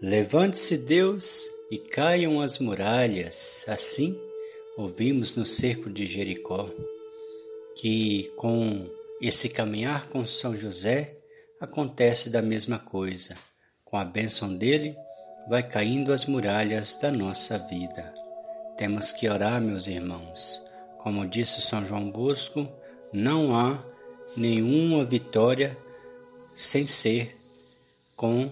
Levante-se Deus e caiam as muralhas. Assim, ouvimos no cerco de Jericó que com esse caminhar com São José acontece da mesma coisa. Com a bênção dele, vai caindo as muralhas da nossa vida. Temos que orar, meus irmãos. Como disse São João Bosco, não há nenhuma vitória sem ser com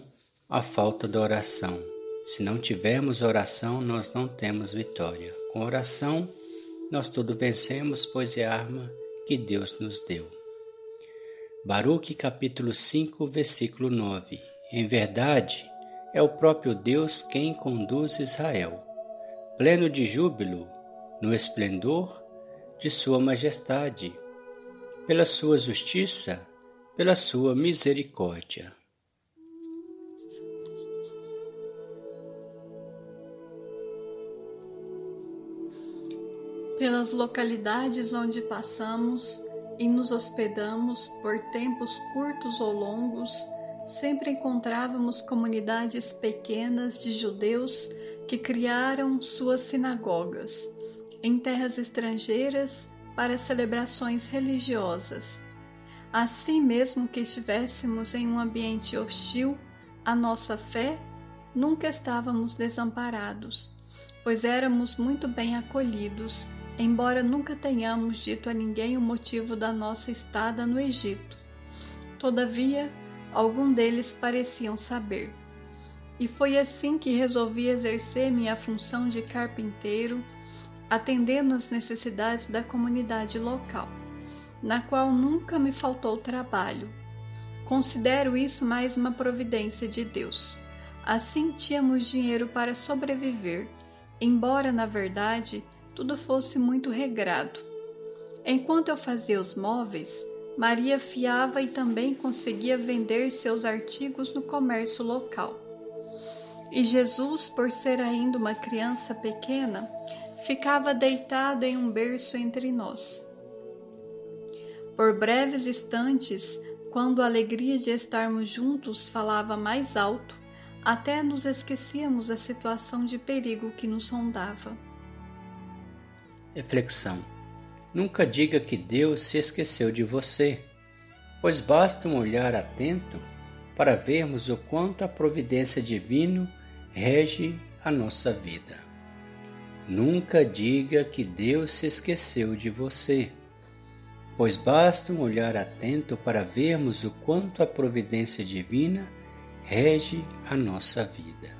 a falta da oração. Se não tivermos oração, nós não temos vitória. Com oração, nós tudo vencemos, pois é a arma que Deus nos deu. Baruque capítulo 5, versículo 9. Em verdade, é o próprio Deus quem conduz Israel, pleno de júbilo, no esplendor de sua majestade, pela sua justiça, pela sua misericórdia. Pelas localidades onde passamos e nos hospedamos por tempos curtos ou longos, sempre encontrávamos comunidades pequenas de judeus que criaram suas sinagogas em terras estrangeiras para celebrações religiosas. Assim mesmo que estivéssemos em um ambiente hostil, a nossa fé nunca estávamos desamparados, pois éramos muito bem acolhidos embora nunca tenhamos dito a ninguém o motivo da nossa estada no Egito. Todavia, algum deles pareciam saber. E foi assim que resolvi exercer minha função de carpinteiro, atendendo às necessidades da comunidade local, na qual nunca me faltou trabalho. Considero isso mais uma providência de Deus. Assim tínhamos dinheiro para sobreviver, embora, na verdade, tudo fosse muito regrado. Enquanto eu fazia os móveis, Maria fiava e também conseguia vender seus artigos no comércio local. E Jesus, por ser ainda uma criança pequena, ficava deitado em um berço entre nós. Por breves instantes, quando a alegria de estarmos juntos falava mais alto, até nos esquecíamos da situação de perigo que nos sondava. Reflexão: Nunca diga que Deus se esqueceu de você, pois basta um olhar atento para vermos o quanto a providência divina rege a nossa vida. Nunca diga que Deus se esqueceu de você, pois basta um olhar atento para vermos o quanto a providência divina rege a nossa vida.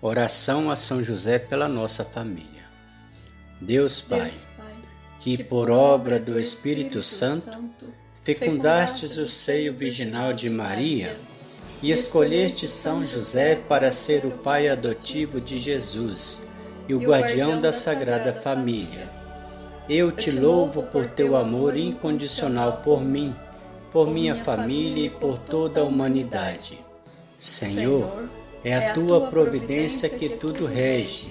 Oração a São José pela nossa família. Deus Pai, que por obra do Espírito Santo fecundastes o seio virginal de Maria e escolheste São José para ser o pai adotivo de Jesus e o guardião da Sagrada Família. Eu te louvo por teu amor incondicional por mim, por minha família e por toda a humanidade. Senhor, é a tua providência que tudo rege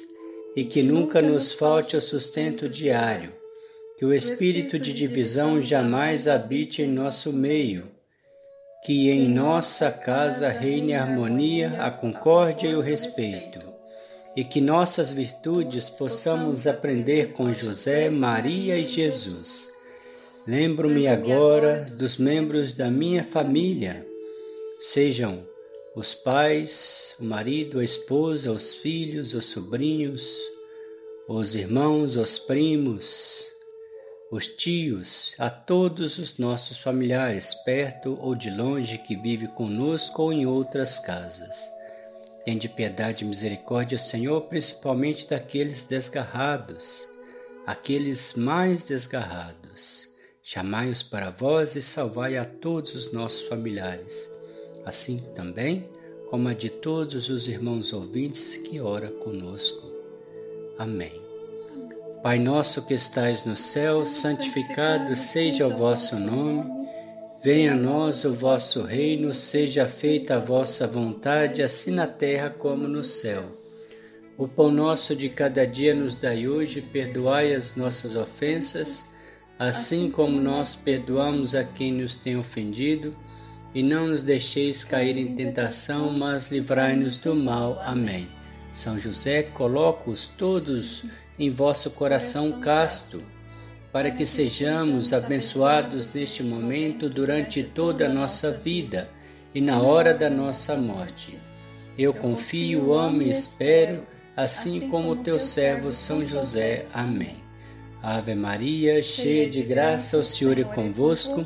e que nunca nos falte o sustento diário, que o espírito de divisão jamais habite em nosso meio, que em nossa casa reine a harmonia, a concórdia e o respeito, e que nossas virtudes possamos aprender com José, Maria e Jesus. Lembro-me agora dos membros da minha família, sejam os pais, o marido, a esposa, os filhos, os sobrinhos, os irmãos, os primos, os tios, a todos os nossos familiares, perto ou de longe, que vive conosco ou em outras casas. Tende piedade e misericórdia, Senhor, principalmente daqueles desgarrados, aqueles mais desgarrados. Chamai-os para vós e salvai a todos os nossos familiares Assim também, como a de todos os irmãos ouvintes que ora conosco. Amém. Pai nosso que estais no céu, santificado seja o vosso nome. Venha a nós o vosso reino, seja feita a vossa vontade, assim na terra como no céu. O pão nosso de cada dia nos dai hoje, perdoai as nossas ofensas, assim como nós perdoamos a quem nos tem ofendido e não nos deixeis cair em tentação, mas livrai-nos do mal. Amém. São José, coloco-os todos em vosso coração casto, para que sejamos abençoados neste momento durante toda a nossa vida e na hora da nossa morte. Eu confio, amo e espero, assim como o teu servo São José. Amém. Ave Maria, cheia de graça, o Senhor é convosco.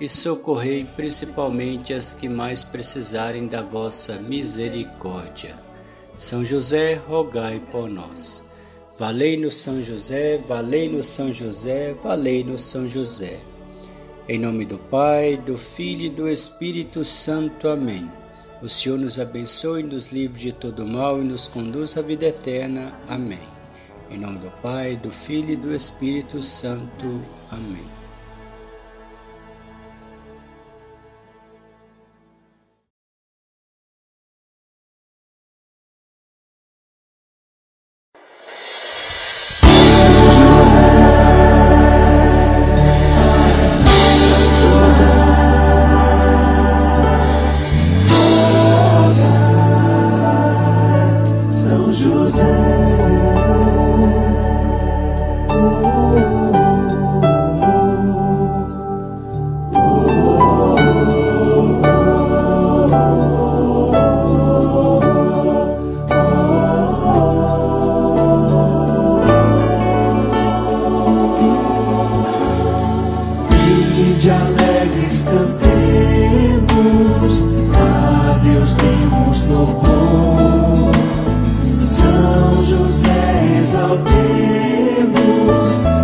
e socorrei principalmente as que mais precisarem da vossa misericórdia. São José, rogai por nós. Valei-nos São José, valei-nos São José, valei-nos São José. Em nome do Pai, do Filho e do Espírito Santo. Amém. O Senhor nos abençoe, nos livre de todo mal e nos conduz à vida eterna. Amém. Em nome do Pai, do Filho e do Espírito Santo. Amém. de alegres cantemos, a Deus demos louvor. São José exaltemos,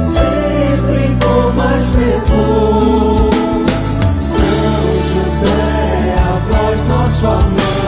sempre com mais fervor. São José, a voz nosso amor.